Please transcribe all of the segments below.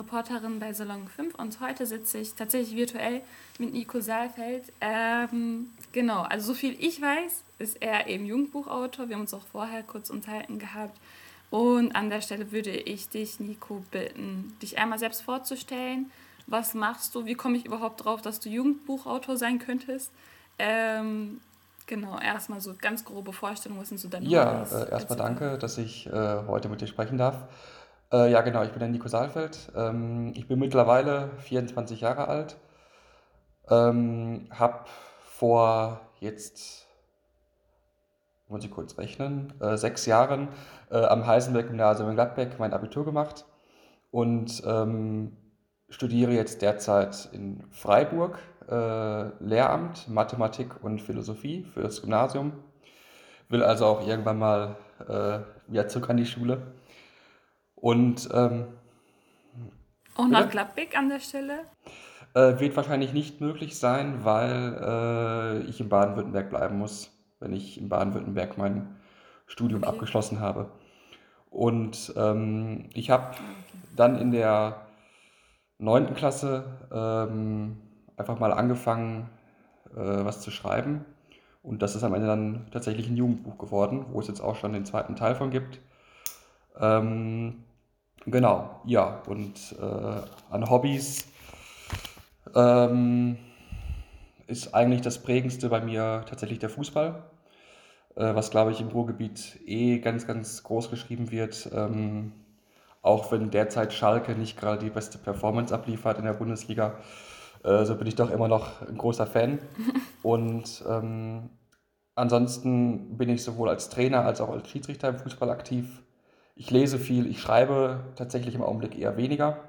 Reporterin bei Salon 5 und heute sitze ich tatsächlich virtuell mit Nico Saalfeld. Ähm, genau, also so viel ich weiß, ist er eben Jugendbuchautor. Wir haben uns auch vorher kurz unterhalten gehabt. Und an der Stelle würde ich dich, Nico, bitten, dich einmal selbst vorzustellen. Was machst du? Wie komme ich überhaupt drauf, dass du Jugendbuchautor sein könntest? Ähm, genau, erstmal so ganz grobe Vorstellungen. Was sind so deine Ja, äh, erstmal danke, dass ich äh, heute mit dir sprechen darf. Äh, ja, genau, ich bin der Nico Saalfeld. Ähm, ich bin mittlerweile 24 Jahre alt. Ähm, habe vor jetzt, muss ich kurz rechnen, äh, sechs Jahren äh, am Heisenberg-Gymnasium in Gladbeck mein Abitur gemacht und ähm, studiere jetzt derzeit in Freiburg äh, Lehramt, Mathematik und Philosophie für das Gymnasium. Will also auch irgendwann mal äh, wieder zurück an die Schule. Und ähm, auch nach Gladbeck an der Stelle? Äh, wird wahrscheinlich nicht möglich sein, weil äh, ich in Baden-Württemberg bleiben muss, wenn ich in Baden-Württemberg mein Studium okay. abgeschlossen habe. Und ähm, ich habe okay. dann in der neunten Klasse ähm, einfach mal angefangen, äh, was zu schreiben. Und das ist am Ende dann tatsächlich ein Jugendbuch geworden, wo es jetzt auch schon den zweiten Teil von gibt. Ähm, Genau, ja. Und äh, an Hobbys ähm, ist eigentlich das Prägendste bei mir tatsächlich der Fußball, äh, was glaube ich im Ruhrgebiet eh ganz, ganz groß geschrieben wird. Ähm, auch wenn derzeit Schalke nicht gerade die beste Performance abliefert in der Bundesliga, äh, so bin ich doch immer noch ein großer Fan. Und ähm, ansonsten bin ich sowohl als Trainer als auch als Schiedsrichter im Fußball aktiv. Ich lese viel, ich schreibe tatsächlich im Augenblick eher weniger.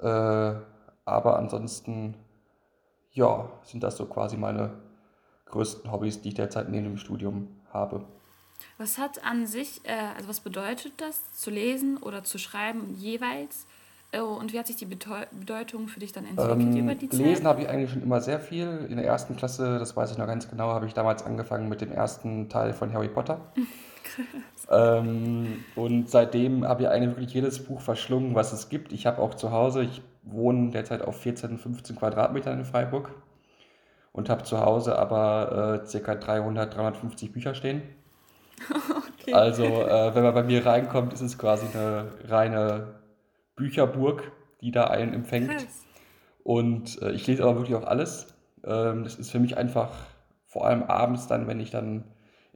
Äh, aber ansonsten, ja, sind das so quasi meine größten Hobbys, die ich derzeit neben dem Studium habe. Was hat an sich, äh, also was bedeutet das, zu lesen oder zu schreiben jeweils? Oh, und wie hat sich die Bedeutung für dich dann entwickelt ähm, über die Zeit? Gelesen habe ich eigentlich schon immer sehr viel. In der ersten Klasse, das weiß ich noch ganz genau, habe ich damals angefangen mit dem ersten Teil von Harry Potter. ähm, und seitdem habe ich eigentlich wirklich jedes Buch verschlungen, was es gibt. Ich habe auch zu Hause, ich wohne derzeit auf 14, 15 Quadratmetern in Freiburg und habe zu Hause aber äh, ca. 300, 350 Bücher stehen. Okay. Also, äh, wenn man bei mir reinkommt, ist es quasi eine reine Bücherburg, die da einen empfängt. Krass. Und äh, ich lese aber wirklich auch alles. Ähm, das ist für mich einfach, vor allem abends dann, wenn ich dann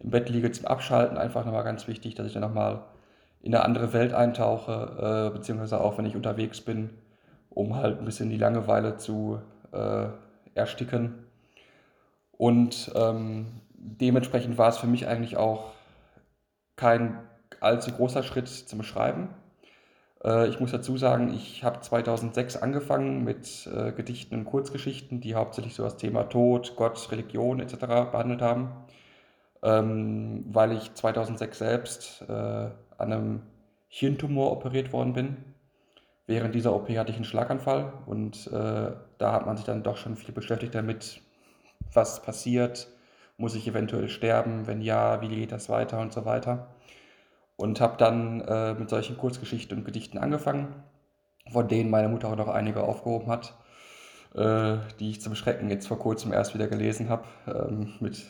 im Bett liege zum Abschalten, einfach nochmal ganz wichtig, dass ich dann nochmal in eine andere Welt eintauche, äh, beziehungsweise auch wenn ich unterwegs bin, um halt ein bisschen die Langeweile zu äh, ersticken. Und ähm, dementsprechend war es für mich eigentlich auch kein allzu großer Schritt zum Schreiben. Äh, ich muss dazu sagen, ich habe 2006 angefangen mit äh, Gedichten und Kurzgeschichten, die hauptsächlich so das Thema Tod, Gott, Religion etc. behandelt haben ähm, weil ich 2006 selbst äh, an einem Hirntumor operiert worden bin. Während dieser OP hatte ich einen Schlaganfall und äh, da hat man sich dann doch schon viel beschäftigt damit, was passiert, muss ich eventuell sterben, wenn ja, wie geht das weiter und so weiter. Und habe dann äh, mit solchen Kurzgeschichten und Gedichten angefangen, von denen meine Mutter auch noch einige aufgehoben hat, äh, die ich zum Schrecken jetzt vor kurzem erst wieder gelesen habe, ähm, mit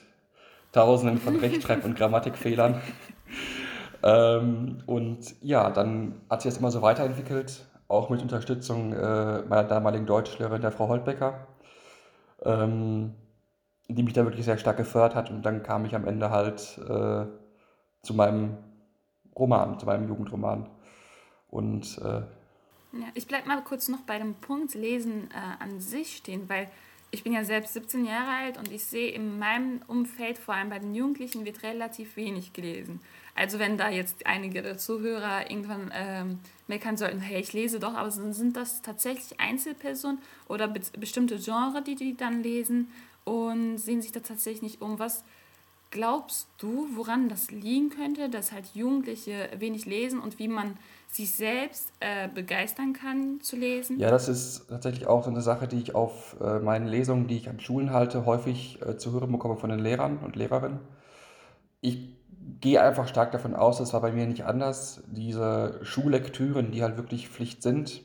Tausenden von Rechtschreib- und Grammatikfehlern. ähm, und ja, dann hat sich das immer so weiterentwickelt, auch mit Unterstützung äh, meiner damaligen Deutschlehrerin, der Frau Holtbecker, ähm, die mich da wirklich sehr stark gefördert hat. Und dann kam ich am Ende halt äh, zu meinem Roman, zu meinem Jugendroman. Und äh, ja, ich bleibe mal kurz noch bei dem Punkt Lesen äh, an sich stehen, weil ich bin ja selbst 17 Jahre alt und ich sehe in meinem Umfeld, vor allem bei den Jugendlichen, wird relativ wenig gelesen. Also wenn da jetzt einige der Zuhörer irgendwann ähm, meckern sollten, hey, ich lese doch, aber sind das tatsächlich Einzelpersonen oder be bestimmte Genre, die die dann lesen und sehen sich da tatsächlich nicht um? Was glaubst du, woran das liegen könnte, dass halt Jugendliche wenig lesen und wie man sich selbst äh, begeistern kann zu lesen? Ja, das ist tatsächlich auch so eine Sache, die ich auf äh, meinen Lesungen, die ich an Schulen halte, häufig äh, zu hören bekomme von den Lehrern und Lehrerinnen. Ich gehe einfach stark davon aus, das war bei mir nicht anders, diese Schullektüren, die halt wirklich Pflicht sind,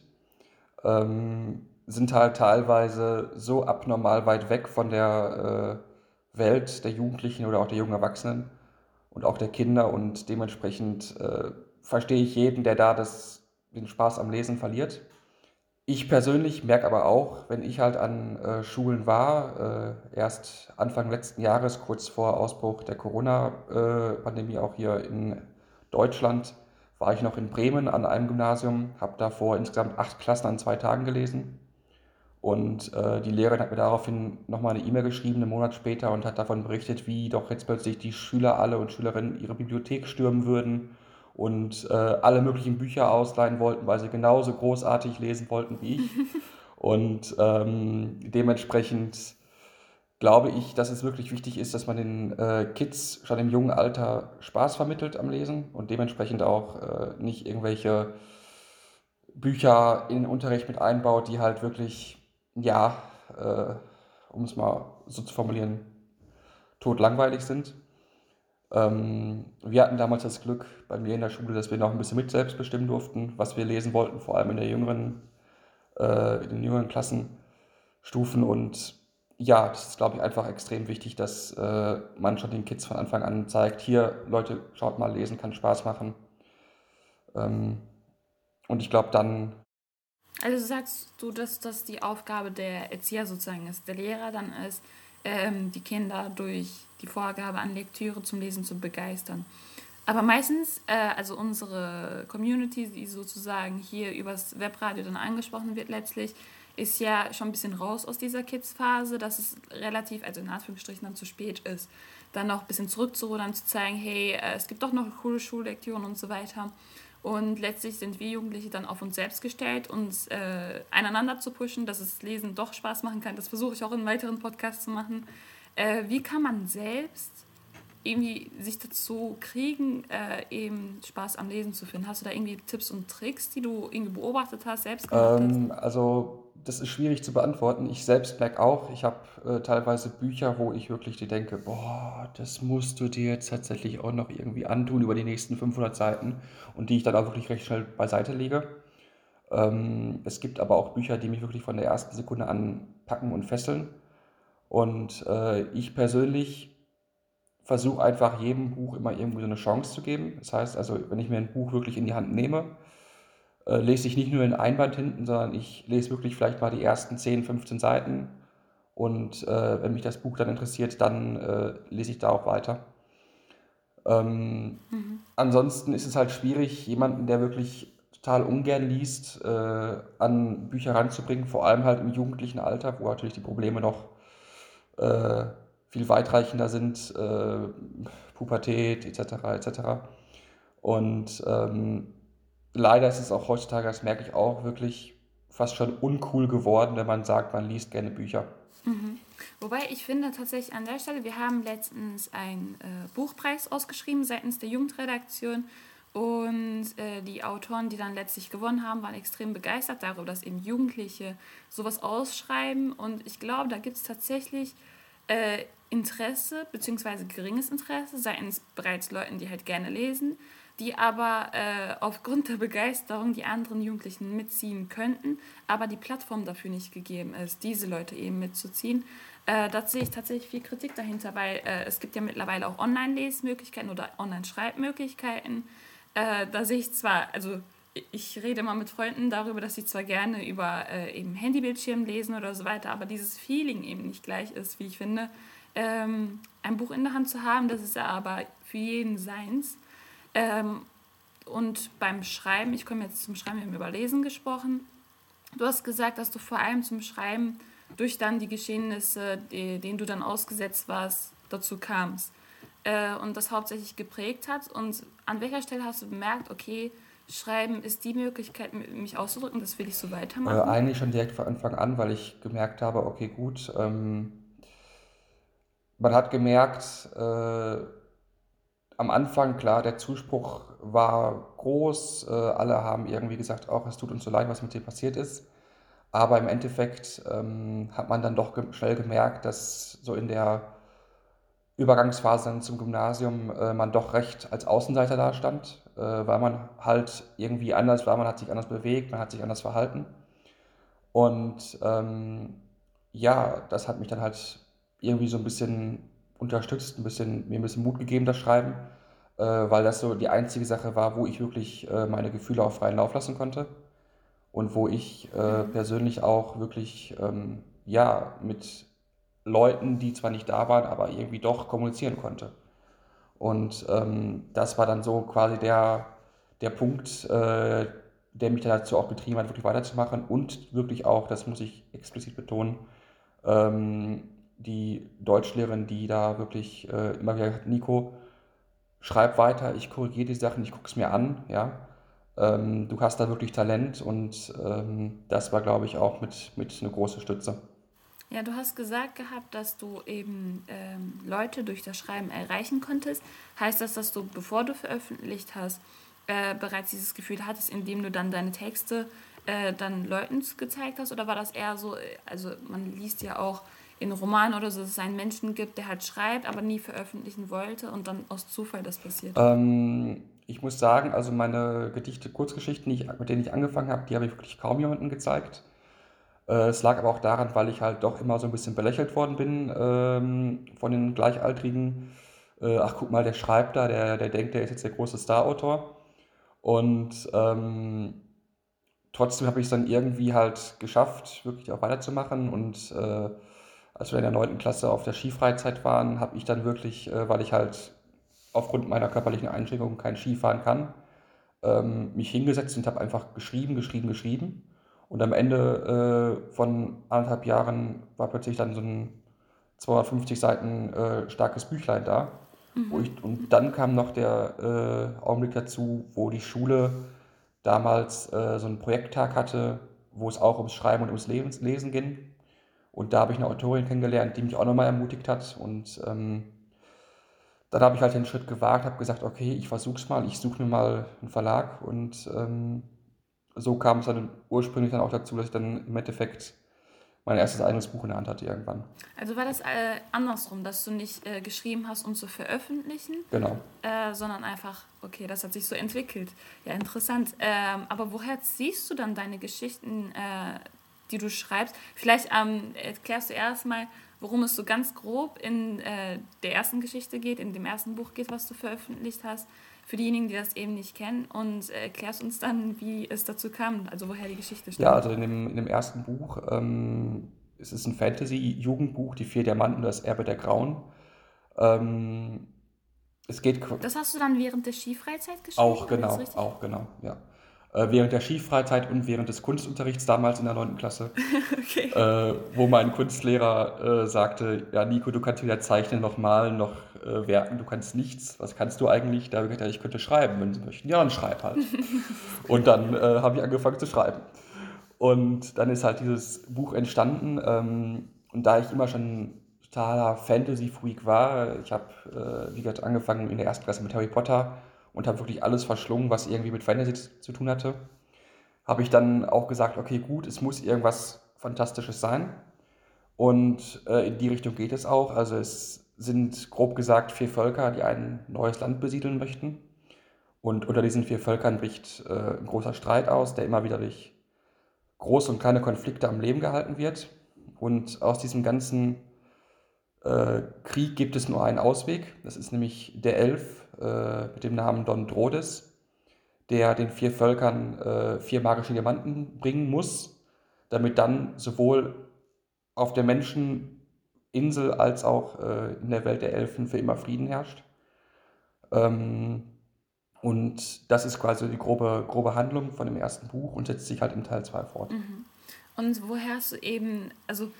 ähm, sind halt teilweise so abnormal weit weg von der äh, Welt der Jugendlichen oder auch der jungen Erwachsenen und auch der Kinder und dementsprechend äh, verstehe ich jeden, der da das, den Spaß am Lesen verliert. Ich persönlich merke aber auch, wenn ich halt an äh, Schulen war, äh, erst Anfang letzten Jahres, kurz vor Ausbruch der Corona-Pandemie, äh, auch hier in Deutschland, war ich noch in Bremen an einem Gymnasium, habe davor insgesamt acht Klassen an zwei Tagen gelesen. Und äh, die Lehrerin hat mir daraufhin nochmal eine E-Mail geschrieben, einen Monat später, und hat davon berichtet, wie doch jetzt plötzlich die Schüler alle und Schülerinnen ihre Bibliothek stürmen würden und äh, alle möglichen Bücher ausleihen wollten, weil sie genauso großartig lesen wollten wie ich. und ähm, dementsprechend glaube ich, dass es wirklich wichtig ist, dass man den äh, Kids schon im jungen Alter Spaß vermittelt am Lesen und dementsprechend auch äh, nicht irgendwelche Bücher in den Unterricht mit einbaut, die halt wirklich, ja, äh, um es mal so zu formulieren, totlangweilig sind. Ähm, wir hatten damals das Glück bei mir in der Schule, dass wir noch ein bisschen mit selbst bestimmen durften, was wir lesen wollten, vor allem in, der jüngeren, äh, in den jüngeren Klassenstufen. Und ja, das ist, glaube ich, einfach extrem wichtig, dass äh, man schon den Kids von Anfang an zeigt, hier, Leute, schaut mal, lesen kann Spaß machen. Ähm, und ich glaube dann. Also sagst du, dass das die Aufgabe der Erzieher sozusagen ist, der Lehrer dann ist, ähm, die Kinder durch die Vorgabe an Lektüre zum Lesen zu begeistern. Aber meistens, äh, also unsere Community, die sozusagen hier übers Webradio dann angesprochen wird letztlich, ist ja schon ein bisschen raus aus dieser Kids-Phase, dass es relativ, also in Anführungsstrichen dann zu spät ist, dann noch ein bisschen zurückzurudern, zu zeigen, hey, äh, es gibt doch noch coole Schullektüren und so weiter. Und letztlich sind wir Jugendliche dann auf uns selbst gestellt, uns äh, einander zu pushen, dass es Lesen doch Spaß machen kann. Das versuche ich auch in weiteren Podcasts zu machen. Äh, wie kann man selbst irgendwie sich dazu kriegen, äh, eben Spaß am Lesen zu finden? Hast du da irgendwie Tipps und Tricks, die du irgendwie beobachtet hast, selbst gemacht ähm, hast? Also das ist schwierig zu beantworten. Ich selbst merke auch, ich habe äh, teilweise Bücher, wo ich wirklich dir denke, boah, das musst du dir jetzt tatsächlich auch noch irgendwie antun über die nächsten 500 Seiten und die ich dann auch wirklich recht schnell beiseite lege. Ähm, es gibt aber auch Bücher, die mich wirklich von der ersten Sekunde an packen und fesseln. Und äh, ich persönlich versuche einfach jedem Buch immer irgendwie so eine Chance zu geben. Das heißt also, wenn ich mir ein Buch wirklich in die Hand nehme, äh, lese ich nicht nur den Einband hinten, sondern ich lese wirklich vielleicht mal die ersten 10, 15 Seiten. Und äh, wenn mich das Buch dann interessiert, dann äh, lese ich da auch weiter. Ähm, mhm. Ansonsten ist es halt schwierig, jemanden, der wirklich total ungern liest, äh, an Bücher ranzubringen, vor allem halt im jugendlichen Alter, wo natürlich die Probleme noch äh, viel weitreichender sind, Pubertät etc. etc. Und ähm, leider ist es auch heutzutage, das merke ich auch, wirklich fast schon uncool geworden, wenn man sagt, man liest gerne Bücher. Mhm. Wobei ich finde tatsächlich an der Stelle, wir haben letztens einen äh, Buchpreis ausgeschrieben seitens der Jugendredaktion und äh, die Autoren, die dann letztlich gewonnen haben, waren extrem begeistert darüber, dass eben Jugendliche sowas ausschreiben und ich glaube, da gibt es tatsächlich äh, Interesse, beziehungsweise geringes Interesse seitens bereits Leuten, die halt gerne lesen die aber äh, aufgrund der Begeisterung die anderen Jugendlichen mitziehen könnten, aber die Plattform dafür nicht gegeben ist, diese Leute eben mitzuziehen. Äh, da sehe ich tatsächlich viel Kritik dahinter, weil äh, es gibt ja mittlerweile auch Online-Lesmöglichkeiten oder Online-Schreibmöglichkeiten. Äh, da sehe ich zwar, also ich rede mal mit Freunden darüber, dass sie zwar gerne über äh, eben Handybildschirm lesen oder so weiter, aber dieses Feeling eben nicht gleich ist, wie ich finde. Ähm, ein Buch in der Hand zu haben, das ist ja aber für jeden seins. Ähm, und beim Schreiben, ich komme jetzt zum Schreiben, wir haben über Lesen gesprochen. Du hast gesagt, dass du vor allem zum Schreiben durch dann die Geschehnisse, die, denen du dann ausgesetzt warst, dazu kamst. Äh, und das hauptsächlich geprägt hat. Und an welcher Stelle hast du bemerkt, okay, Schreiben ist die Möglichkeit, mich auszudrücken, das will ich so weitermachen? Äh, eigentlich schon direkt von Anfang an, weil ich gemerkt habe, okay, gut, ähm, man hat gemerkt, äh, am Anfang, klar, der Zuspruch war groß. Äh, alle haben irgendwie gesagt, auch es tut uns so leid, was mit dir passiert ist. Aber im Endeffekt ähm, hat man dann doch ge schnell gemerkt, dass so in der Übergangsphase zum Gymnasium äh, man doch recht als Außenseiter dastand, äh, weil man halt irgendwie anders war, man hat sich anders bewegt, man hat sich anders verhalten. Und ähm, ja, das hat mich dann halt irgendwie so ein bisschen unterstützt, ein bisschen, mir ein bisschen Mut gegeben, das Schreiben, äh, weil das so die einzige Sache war, wo ich wirklich äh, meine Gefühle auf freien Lauf lassen konnte und wo ich äh, mhm. persönlich auch wirklich ähm, ja, mit Leuten, die zwar nicht da waren, aber irgendwie doch kommunizieren konnte. Und ähm, das war dann so quasi der, der Punkt, äh, der mich dazu auch betrieben hat, wirklich weiterzumachen und wirklich auch, das muss ich explizit betonen, ähm, die Deutschlehrerin, die da wirklich äh, immer wieder hat, Nico, schreib weiter, ich korrigiere die Sachen, ich gucke es mir an, ja. Ähm, du hast da wirklich Talent und ähm, das war, glaube ich, auch mit, mit eine große Stütze. Ja, du hast gesagt gehabt, dass du eben ähm, Leute durch das Schreiben erreichen konntest. Heißt das, dass du, bevor du veröffentlicht hast, äh, bereits dieses Gefühl hattest, indem du dann deine Texte äh, dann Leuten gezeigt hast? Oder war das eher so, äh, also man liest ja auch in Romanen oder so, dass es einen Menschen gibt, der halt schreibt, aber nie veröffentlichen wollte und dann aus Zufall das passiert? Ähm, ich muss sagen, also meine Gedichte, Kurzgeschichten, die ich, mit denen ich angefangen habe, die habe ich wirklich kaum jemandem gezeigt. Äh, es lag aber auch daran, weil ich halt doch immer so ein bisschen belächelt worden bin ähm, von den Gleichaltrigen. Äh, ach, guck mal, der schreibt da, der, der denkt, der ist jetzt der große Star-Autor. Und ähm, trotzdem habe ich es dann irgendwie halt geschafft, wirklich auch weiterzumachen. Und äh, als wir in der 9. Klasse auf der Skifreizeit waren, habe ich dann wirklich, äh, weil ich halt aufgrund meiner körperlichen Einschränkungen kein Skifahren kann, ähm, mich hingesetzt und habe einfach geschrieben, geschrieben, geschrieben. Und am Ende äh, von anderthalb Jahren war plötzlich dann so ein 250 Seiten äh, starkes Büchlein da. Mhm. Ich, und dann kam noch der äh, Augenblick dazu, wo die Schule damals äh, so einen Projekttag hatte, wo es auch ums Schreiben und ums Lesen, Lesen ging. Und da habe ich eine Autorin kennengelernt, die mich auch nochmal ermutigt hat. Und ähm, dann habe ich halt den Schritt gewagt, habe gesagt, okay, ich versuche es mal, ich suche mir mal einen Verlag und ähm, so kam es dann ursprünglich dann auch dazu, dass ich dann im Endeffekt mein erstes eigenes Buch in der Hand hatte irgendwann. Also war das äh, andersrum, dass du nicht äh, geschrieben hast, um zu veröffentlichen? Genau. Äh, sondern einfach, okay, das hat sich so entwickelt. Ja, interessant. Ähm, aber woher ziehst du dann deine Geschichten, äh, die du schreibst? Vielleicht ähm, erklärst du erstmal, worum es so ganz grob in äh, der ersten Geschichte geht, in dem ersten Buch geht, was du veröffentlicht hast für diejenigen, die das eben nicht kennen und äh, erklärst uns dann, wie es dazu kam, also woher die Geschichte stammt. Ja, also in dem, in dem ersten Buch ähm, es ist ein Fantasy-Jugendbuch, Die Vier Diamanten und das Erbe der Grauen. Ähm, es geht. Das hast du dann während der Skifreizeit geschrieben? Auch genau, auch genau, ja. Äh, während der Skifreizeit und während des Kunstunterrichts damals in der 9. Klasse, okay. äh, wo mein Kunstlehrer äh, sagte, ja Nico, du kannst weder zeichnen noch malen noch äh, werken, du kannst nichts. Was kannst du eigentlich? Da habe ich gesagt, ich könnte schreiben, wenn Sie möchten. Ja, dann schreib halt. und dann äh, habe ich angefangen zu schreiben. Und dann ist halt dieses Buch entstanden. Ähm, und da ich immer schon totaler Fantasy-Freak war, ich habe, wie gesagt, angefangen in der ersten Klasse mit Harry Potter und habe wirklich alles verschlungen, was irgendwie mit Fantasy zu tun hatte. Habe ich dann auch gesagt, okay, gut, es muss irgendwas Fantastisches sein. Und äh, in die Richtung geht es auch. Also es sind grob gesagt vier Völker, die ein neues Land besiedeln möchten. Und unter diesen vier Völkern bricht äh, ein großer Streit aus, der immer wieder durch große und kleine Konflikte am Leben gehalten wird. Und aus diesem ganzen äh, Krieg gibt es nur einen Ausweg. Das ist nämlich der Elf äh, mit dem Namen Don Drodes, der den vier Völkern äh, vier magische Diamanten bringen muss, damit dann sowohl auf der Menscheninsel als auch äh, in der Welt der Elfen für immer Frieden herrscht. Ähm, und das ist quasi die grobe, grobe Handlung von dem ersten Buch und setzt sich halt im Teil 2 fort. Mhm. Und woher hast du eben, also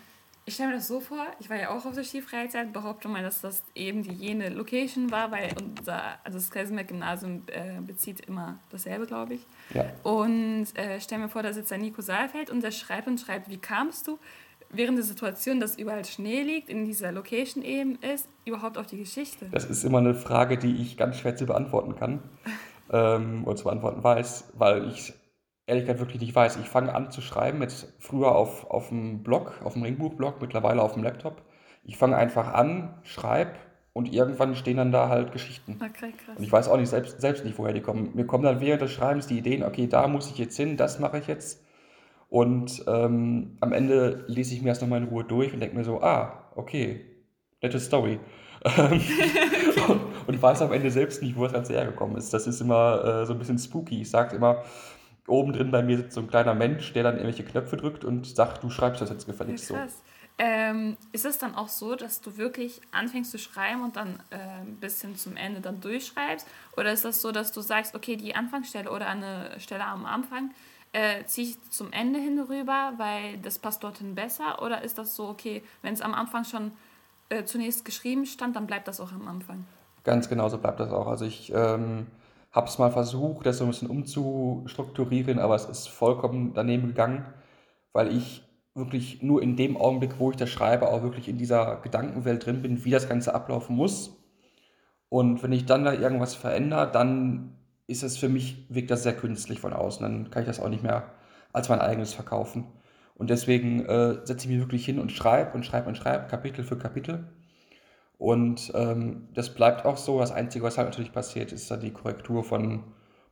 ich stelle mir das so vor, ich war ja auch auf der Skifreizeit, behaupte mal, dass das eben die jene Location war, weil unser, also das Kaisenberg-Gymnasium äh, bezieht immer dasselbe, glaube ich. Ja. Und äh, stell mir vor, da sitzt der Nico Saalfeld und der schreibt und schreibt, wie kamst du während der Situation, dass überall Schnee liegt, in dieser Location eben ist, überhaupt auf die Geschichte? Das ist immer eine Frage, die ich ganz schwer zu beantworten kann ähm, oder zu beantworten weiß, weil ich ehrlich gesagt wirklich nicht weiß. Ich fange an zu schreiben, jetzt früher auf, auf dem Blog, auf dem Ringbuch-Blog, mittlerweile auf dem Laptop. Ich fange einfach an, schreibe und irgendwann stehen dann da halt Geschichten. Okay, krass. Und ich weiß auch nicht selbst, selbst nicht, woher die kommen. Mir kommen dann während des Schreibens die Ideen, okay, da muss ich jetzt hin, das mache ich jetzt. Und ähm, am Ende lese ich mir das nochmal in Ruhe durch und denke mir so, ah, okay, nette Story. und, und weiß am Ende selbst nicht, wo das Ganze hergekommen ist. Das ist immer äh, so ein bisschen spooky. Ich sage immer, oben drin bei mir sitzt so ein kleiner Mensch, der dann irgendwelche Knöpfe drückt und sagt, du schreibst das jetzt gefälligst so. Ähm, ist es dann auch so, dass du wirklich anfängst zu schreiben und dann äh, ein bisschen zum Ende dann durchschreibst? Oder ist das so, dass du sagst, okay, die Anfangsstelle oder eine Stelle am Anfang äh, ziehe ich zum Ende hin rüber, weil das passt dorthin besser? Oder ist das so, okay, wenn es am Anfang schon äh, zunächst geschrieben stand, dann bleibt das auch am Anfang? Ganz genau so bleibt das auch. Also ich ähm, habe es mal versucht, das so ein bisschen umzustrukturieren, aber es ist vollkommen daneben gegangen, weil ich wirklich nur in dem Augenblick, wo ich das schreibe, auch wirklich in dieser Gedankenwelt drin bin, wie das Ganze ablaufen muss. Und wenn ich dann da irgendwas verändere, dann ist es für mich, wirkt das sehr künstlich von außen. Dann kann ich das auch nicht mehr als mein eigenes verkaufen. Und deswegen äh, setze ich mich wirklich hin und schreibe und schreibe und schreibe, Kapitel für Kapitel. Und ähm, das bleibt auch so. Das Einzige, was halt natürlich passiert, ist dann die Korrektur von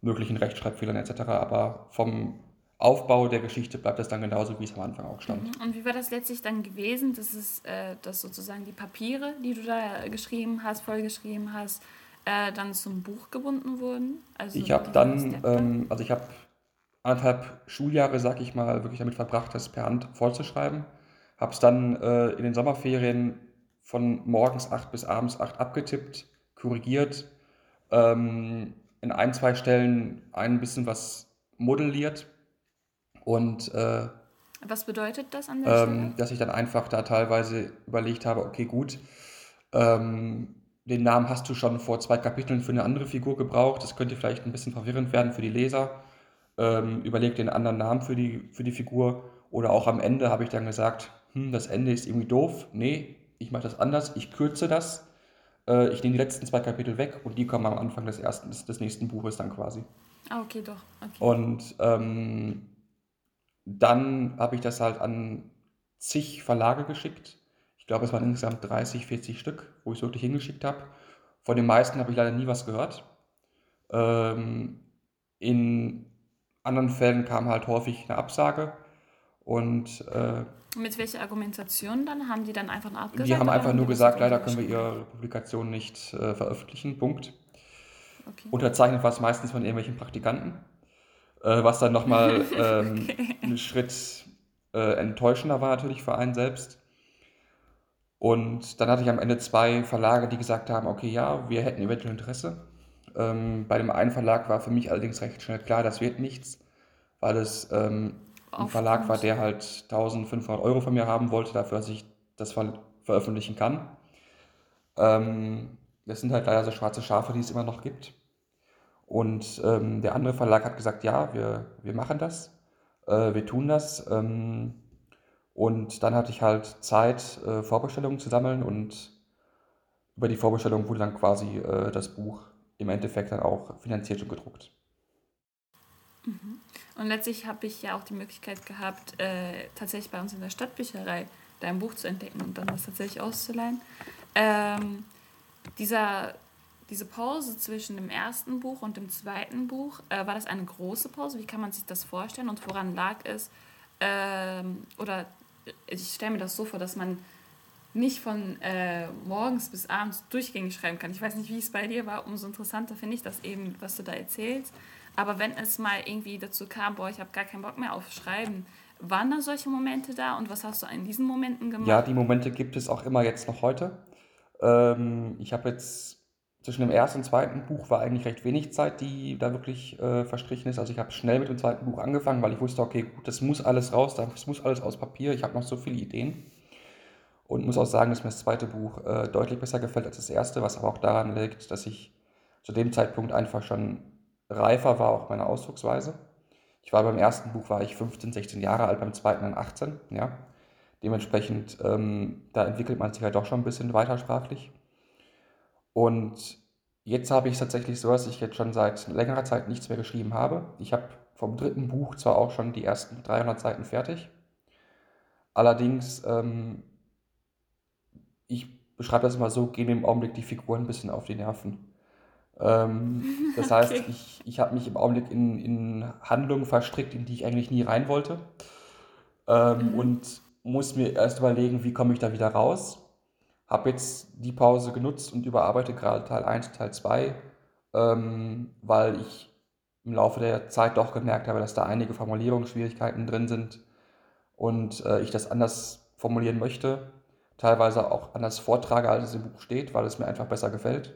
möglichen Rechtschreibfehlern etc. Aber vom Aufbau der Geschichte bleibt das dann genauso, wie es am Anfang auch stand. Mhm. Und wie war das letztlich dann gewesen, dass, es, äh, dass sozusagen die Papiere, die du da geschrieben hast, vollgeschrieben hast, äh, dann zum Buch gebunden wurden? Also ich habe dann, ähm, also ich habe anderthalb Schuljahre, sag ich mal, wirklich damit verbracht, das per Hand vollzuschreiben. Habe es dann äh, in den Sommerferien von morgens acht bis abends acht abgetippt, korrigiert, ähm, in ein, zwei Stellen ein bisschen was modelliert und äh, was bedeutet das an der ähm, Stelle? Dass ich dann einfach da teilweise überlegt habe, okay, gut, ähm, den Namen hast du schon vor zwei Kapiteln für eine andere Figur gebraucht. Das könnte vielleicht ein bisschen verwirrend werden für die Leser. Ähm, überleg den anderen Namen für die, für die Figur. Oder auch am Ende habe ich dann gesagt, hm, das Ende ist irgendwie doof. Nee, ich mache das anders. Ich kürze das. Äh, ich nehme die letzten zwei Kapitel weg und die kommen am Anfang des, ersten, des, des nächsten Buches dann quasi. Ah, okay, doch. Okay. Und ähm, dann habe ich das halt an zig Verlage geschickt ich glaube, es waren insgesamt 30, 40 Stück, wo ich es wirklich hingeschickt habe. Von den meisten habe ich leider nie was gehört. Ähm, in anderen Fällen kam halt häufig eine Absage. Und, äh, Mit welcher Argumentation dann? Haben die dann einfach nur abgesagt? Die haben einfach nur gesagt, leider können wir ihre Publikation nicht äh, veröffentlichen. Punkt. Okay. Unterzeichnet war es meistens von irgendwelchen Praktikanten, äh, was dann nochmal ähm, okay. ein Schritt äh, enttäuschender war natürlich für einen selbst. Und dann hatte ich am Ende zwei Verlage, die gesagt haben, okay, ja, wir hätten eventuell Interesse. Ähm, bei dem einen Verlag war für mich allerdings recht schnell klar, das wird nichts, weil es ähm, ein Verlag war, der halt 1500 Euro von mir haben wollte, dafür, dass ich das ver veröffentlichen kann. Ähm, das sind halt leider so schwarze Schafe, die es immer noch gibt. Und ähm, der andere Verlag hat gesagt, ja, wir, wir machen das, äh, wir tun das. Ähm, und dann hatte ich halt Zeit, äh, Vorbestellungen zu sammeln und über die Vorbestellung wurde dann quasi äh, das Buch im Endeffekt dann auch finanziert und gedruckt. Mhm. Und letztlich habe ich ja auch die Möglichkeit gehabt, äh, tatsächlich bei uns in der Stadtbücherei dein Buch zu entdecken und dann das tatsächlich auszuleihen. Ähm, dieser, diese Pause zwischen dem ersten Buch und dem zweiten Buch, äh, war das eine große Pause? Wie kann man sich das vorstellen und woran lag es? Ähm, oder ich stelle mir das so vor, dass man nicht von äh, morgens bis abends durchgängig schreiben kann. Ich weiß nicht, wie es bei dir war. Umso interessanter finde ich das eben, was du da erzählst. Aber wenn es mal irgendwie dazu kam, boah, ich habe gar keinen Bock mehr auf Schreiben, waren da solche Momente da und was hast du in diesen Momenten gemacht? Ja, die Momente gibt es auch immer jetzt noch heute. Ähm, ich habe jetzt zwischen dem ersten und zweiten Buch war eigentlich recht wenig Zeit, die da wirklich äh, verstrichen ist. Also ich habe schnell mit dem zweiten Buch angefangen, weil ich wusste, okay, gut, das muss alles raus, das muss alles aus Papier. Ich habe noch so viele Ideen. Und muss auch sagen, dass mir das zweite Buch äh, deutlich besser gefällt als das erste, was aber auch daran liegt, dass ich zu dem Zeitpunkt einfach schon reifer war, auch meine Ausdrucksweise. Ich war beim ersten Buch, war ich 15, 16 Jahre alt, beim zweiten dann 18, ja. Dementsprechend, ähm, da entwickelt man sich halt doch schon ein bisschen weiter sprachlich. Und jetzt habe ich es tatsächlich so, dass ich jetzt schon seit längerer Zeit nichts mehr geschrieben habe. Ich habe vom dritten Buch zwar auch schon die ersten 300 Seiten fertig. Allerdings, ähm, ich beschreibe das immer so, gehen mir im Augenblick die Figuren ein bisschen auf die Nerven. Ähm, das heißt, ich, ich habe mich im Augenblick in, in Handlungen verstrickt, in die ich eigentlich nie rein wollte. ähm, mhm. und muss mir erst überlegen, wie komme ich da wieder raus. Habe jetzt die Pause genutzt und überarbeite gerade Teil 1 Teil 2, ähm, weil ich im Laufe der Zeit doch gemerkt habe, dass da einige Formulierungsschwierigkeiten drin sind und äh, ich das anders formulieren möchte, teilweise auch anders vortrage, als es im Buch steht, weil es mir einfach besser gefällt.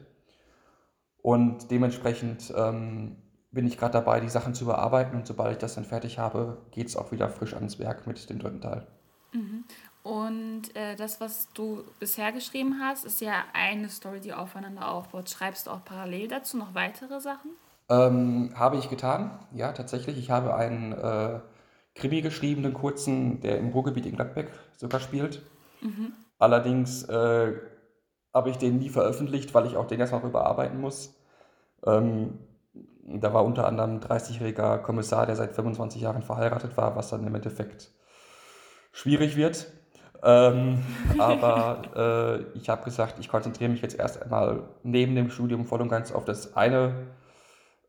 Und dementsprechend ähm, bin ich gerade dabei, die Sachen zu überarbeiten und sobald ich das dann fertig habe, geht es auch wieder frisch ans Werk mit dem dritten Teil. Mhm. Und äh, das, was du bisher geschrieben hast, ist ja eine Story, die aufeinander aufbaut. Schreibst du auch parallel dazu noch weitere Sachen? Ähm, habe ich getan, ja, tatsächlich. Ich habe einen äh, Krimi geschrieben, einen kurzen, der im Ruhrgebiet in Gladbeck sogar spielt. Mhm. Allerdings äh, habe ich den nie veröffentlicht, weil ich auch den erstmal überarbeiten muss. Ähm, da war unter anderem ein 30-jähriger Kommissar, der seit 25 Jahren verheiratet war, was dann im Endeffekt schwierig wird. Ähm, aber äh, ich habe gesagt, ich konzentriere mich jetzt erst einmal neben dem Studium voll und ganz auf das eine,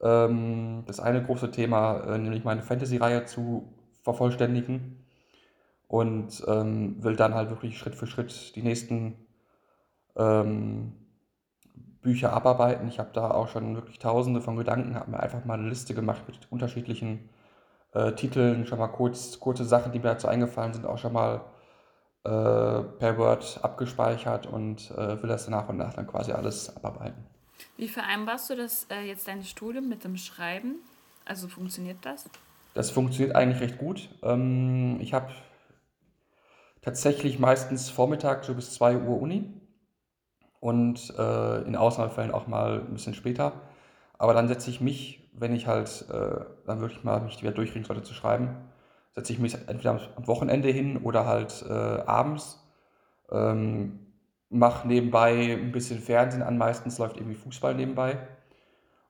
ähm, das eine große Thema, äh, nämlich meine Fantasy-Reihe zu vervollständigen und ähm, will dann halt wirklich Schritt für Schritt die nächsten ähm, Bücher abarbeiten. Ich habe da auch schon wirklich tausende von Gedanken, habe mir einfach mal eine Liste gemacht mit unterschiedlichen äh, Titeln, schon mal kurz, kurze Sachen, die mir dazu eingefallen sind, auch schon mal äh, per Word abgespeichert und äh, will das nach und nach dann quasi alles abarbeiten. Wie vereinbarst du das äh, jetzt dein Studium mit dem Schreiben? Also funktioniert das? Das funktioniert eigentlich recht gut. Ähm, ich habe tatsächlich meistens Vormittag so bis 2 Uhr Uni und äh, in Ausnahmefällen auch mal ein bisschen später. Aber dann setze ich mich, wenn ich halt äh, dann wirklich mal mich wieder durchkriegen sollte zu schreiben, setze ich mich entweder am Wochenende hin oder halt äh, abends. Ähm, mache nebenbei ein bisschen Fernsehen an, meistens läuft irgendwie Fußball nebenbei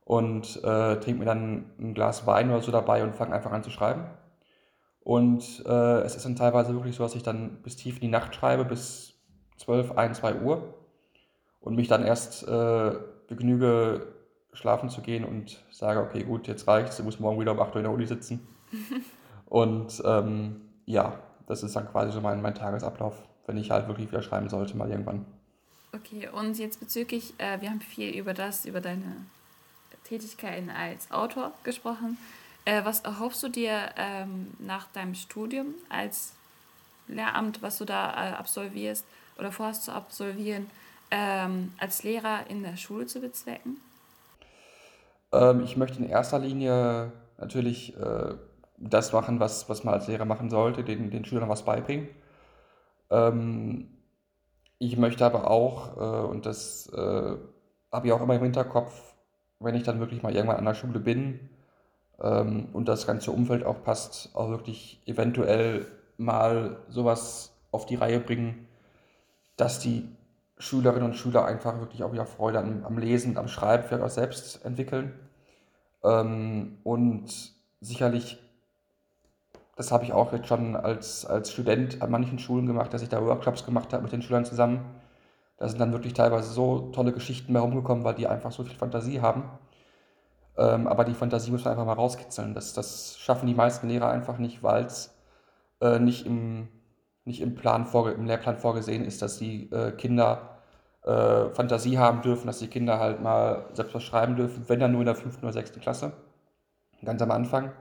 und äh, trinke mir dann ein Glas Wein oder so dabei und fange einfach an zu schreiben. Und äh, es ist dann teilweise wirklich so, dass ich dann bis tief in die Nacht schreibe, bis 12, 1, 2 Uhr und mich dann erst äh, begnüge, schlafen zu gehen und sage, okay, gut, jetzt reicht's, du musst morgen wieder um 8 Uhr in der Uni sitzen. und ähm, ja, das ist dann quasi so mein, mein Tagesablauf, wenn ich halt wirklich wieder schreiben sollte, mal irgendwann. Okay, und jetzt bezüglich, äh, wir haben viel über das, über deine Tätigkeiten als Autor gesprochen. Äh, was erhoffst du dir ähm, nach deinem Studium als Lehramt, was du da äh, absolvierst oder vorhast zu absolvieren? Ähm, als Lehrer in der Schule zu bezwecken? Ähm, ich möchte in erster Linie natürlich äh, das machen, was, was man als Lehrer machen sollte, den, den Schülern was beibringen. Ähm, ich möchte aber auch, äh, und das äh, habe ich auch immer im Hinterkopf, wenn ich dann wirklich mal irgendwann an der Schule bin ähm, und das ganze Umfeld auch passt, auch wirklich eventuell mal sowas auf die Reihe bringen, dass die Schülerinnen und Schüler einfach wirklich auch wieder Freude am, am Lesen, am Schreiben vielleicht auch selbst entwickeln. Ähm, und sicherlich, das habe ich auch jetzt schon als, als Student an manchen Schulen gemacht, dass ich da Workshops gemacht habe mit den Schülern zusammen. Da sind dann wirklich teilweise so tolle Geschichten mehr rumgekommen, weil die einfach so viel Fantasie haben. Ähm, aber die Fantasie muss man einfach mal rauskitzeln. Das, das schaffen die meisten Lehrer einfach nicht, weil es äh, nicht, im, nicht im, Plan vorge im Lehrplan vorgesehen ist, dass die äh, Kinder äh, Fantasie haben dürfen, dass die Kinder halt mal selbst was schreiben dürfen, wenn dann nur in der fünften oder sechsten Klasse, ganz am Anfang.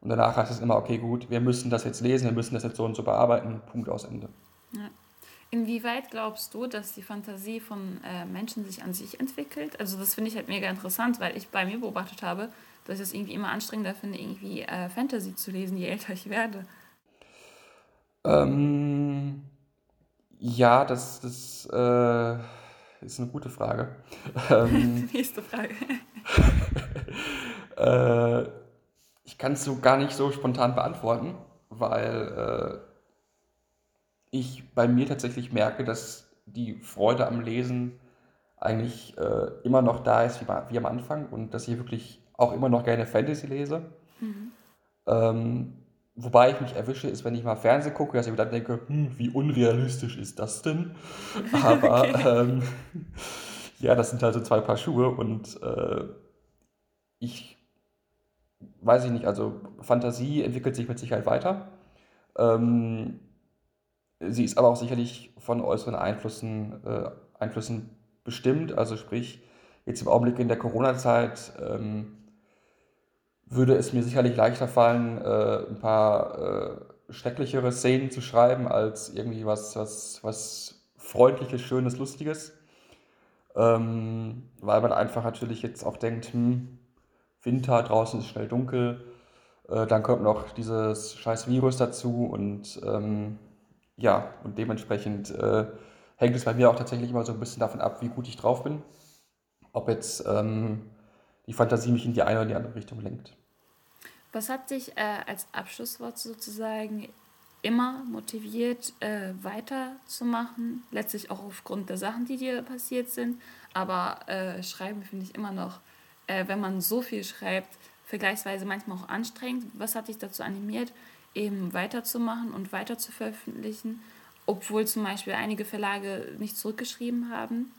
Und danach heißt es immer, okay, gut, wir müssen das jetzt lesen, wir müssen das jetzt so und so bearbeiten, Punkt aus Ende. Ja. Inwieweit glaubst du, dass die Fantasie von äh, Menschen sich an sich entwickelt? Also das finde ich halt mega interessant, weil ich bei mir beobachtet habe, dass ich es irgendwie immer anstrengender finde, irgendwie äh, Fantasy zu lesen, je älter ich werde. Ähm, ja, das, das äh ist eine gute Frage. Ähm, Nächste Frage. äh, ich kann es so gar nicht so spontan beantworten, weil äh, ich bei mir tatsächlich merke, dass die Freude am Lesen eigentlich äh, immer noch da ist wie, wie, am Anfang und dass ich wirklich auch immer noch gerne Fantasy lese. Mhm. Ähm, Wobei ich mich erwische, ist, wenn ich mal Fernsehen gucke, dass ich mir dann denke, hm, wie unrealistisch ist das denn? Aber okay. ähm, ja, das sind halt so zwei Paar Schuhe und äh, ich weiß ich nicht, also Fantasie entwickelt sich mit Sicherheit weiter. Ähm, sie ist aber auch sicherlich von äußeren Einflüssen, äh, Einflüssen bestimmt. Also sprich, jetzt im Augenblick in der Corona-Zeit ähm, würde es mir sicherlich leichter fallen, äh, ein paar äh, schrecklichere Szenen zu schreiben, als irgendwie was, was, was Freundliches, Schönes, Lustiges. Ähm, weil man einfach natürlich jetzt auch denkt, hm, Winter, draußen ist schnell dunkel, äh, dann kommt noch dieses scheiß Virus dazu und ähm, ja, und dementsprechend äh, hängt es bei mir auch tatsächlich immer so ein bisschen davon ab, wie gut ich drauf bin. Ob jetzt ähm, die Fantasie mich in die eine oder die andere Richtung lenkt. Was hat dich äh, als Abschlusswort sozusagen immer motiviert, äh, weiterzumachen? Letztlich auch aufgrund der Sachen, die dir passiert sind. Aber äh, Schreiben finde ich immer noch, äh, wenn man so viel schreibt, vergleichsweise manchmal auch anstrengend. Was hat dich dazu animiert, eben weiterzumachen und weiter zu veröffentlichen, obwohl zum Beispiel einige Verlage nicht zurückgeschrieben haben?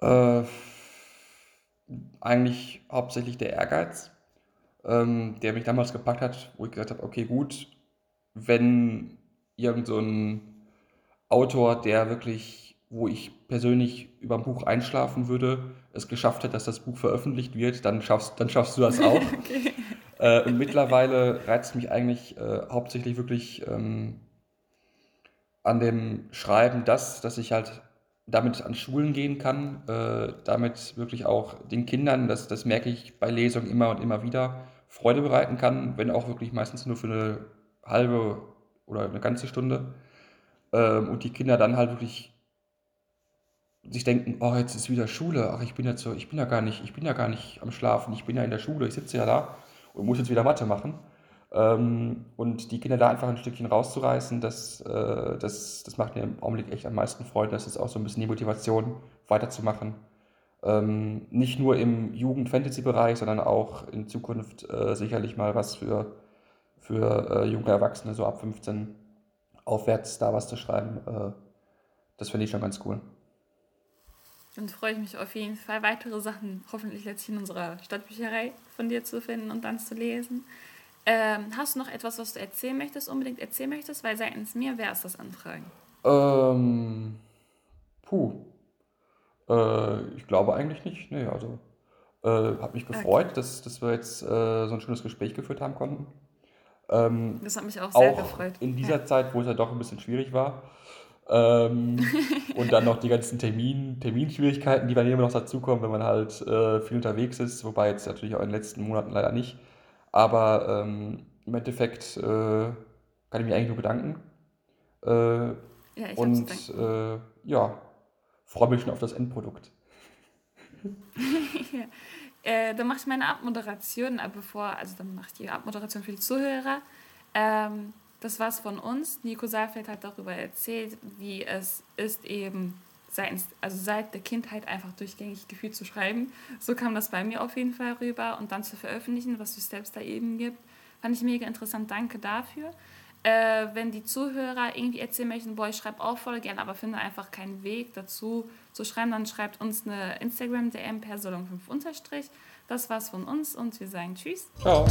Äh, eigentlich hauptsächlich der Ehrgeiz ähm, der mich damals gepackt hat, wo ich gesagt habe, okay, gut, wenn irgend so ein Autor, der wirklich, wo ich persönlich über ein Buch einschlafen würde, es geschafft hat, dass das Buch veröffentlicht wird, dann schaffst, dann schaffst du das auch. okay. äh, und mittlerweile reizt mich eigentlich äh, hauptsächlich wirklich ähm, an dem Schreiben das, dass ich halt damit an Schulen gehen kann, äh, damit wirklich auch den Kindern, das, das merke ich bei Lesungen immer und immer wieder, Freude bereiten kann, wenn auch wirklich meistens nur für eine halbe oder eine ganze Stunde. Ähm, und die Kinder dann halt wirklich sich denken, oh, jetzt ist wieder Schule, ach, ich bin jetzt so, ich bin ja gar nicht, ich bin ja gar nicht am Schlafen, ich bin ja in der Schule, ich sitze ja da und muss jetzt wieder Mathe machen. Ähm, und die Kinder da einfach ein Stückchen rauszureißen, das, äh, das, das macht mir im Augenblick echt am meisten Freude. Das ist auch so ein bisschen die Motivation, weiterzumachen. Ähm, nicht nur im Jugend-Fantasy-Bereich, sondern auch in Zukunft äh, sicherlich mal was für, für äh, junge Erwachsene, so ab 15 aufwärts, da was zu schreiben. Äh, das finde ich schon ganz cool. Dann freue ich mich auf jeden Fall, weitere Sachen hoffentlich letztlich in unserer Stadtbücherei von dir zu finden und dann zu lesen. Ähm, hast du noch etwas, was du erzählen möchtest, unbedingt erzählen möchtest? Weil seitens mir wäre es das Anfragen. Ähm, puh. Äh, ich glaube eigentlich nicht. Nee, also äh, hat mich gefreut, okay. dass, dass wir jetzt äh, so ein schönes Gespräch geführt haben konnten. Ähm, das hat mich auch sehr auch gefreut. In dieser ja. Zeit, wo es ja doch ein bisschen schwierig war. Ähm, und dann noch die ganzen Termin, Terminschwierigkeiten, die dann immer noch dazukommen, wenn man halt äh, viel unterwegs ist, wobei jetzt natürlich auch in den letzten Monaten leider nicht. Aber ähm, im Endeffekt äh, kann ich mich eigentlich nur bedanken. Äh, ja, ich und äh, ja, freue mich schon auf das Endprodukt. ja. äh, dann mache ich meine Abmoderation, aber bevor, also dann mache ich die Abmoderation für die Zuhörer. Ähm, das war's von uns. Nico Saalfeld hat darüber erzählt, wie es ist, eben seitens, also seit der Kindheit einfach durchgängig gefühlt zu schreiben. So kam das bei mir auf jeden Fall rüber und dann zu veröffentlichen, was es selbst da eben gibt. Fand ich mega interessant. Danke dafür. Äh, wenn die Zuhörer irgendwie erzählen möchten, boah, ich schreibe auch voll gerne, aber finde einfach keinen Weg dazu zu schreiben, dann schreibt uns eine Instagram-DM per Solong5 unterstrich. Das war's von uns und wir sagen Tschüss. Ciao.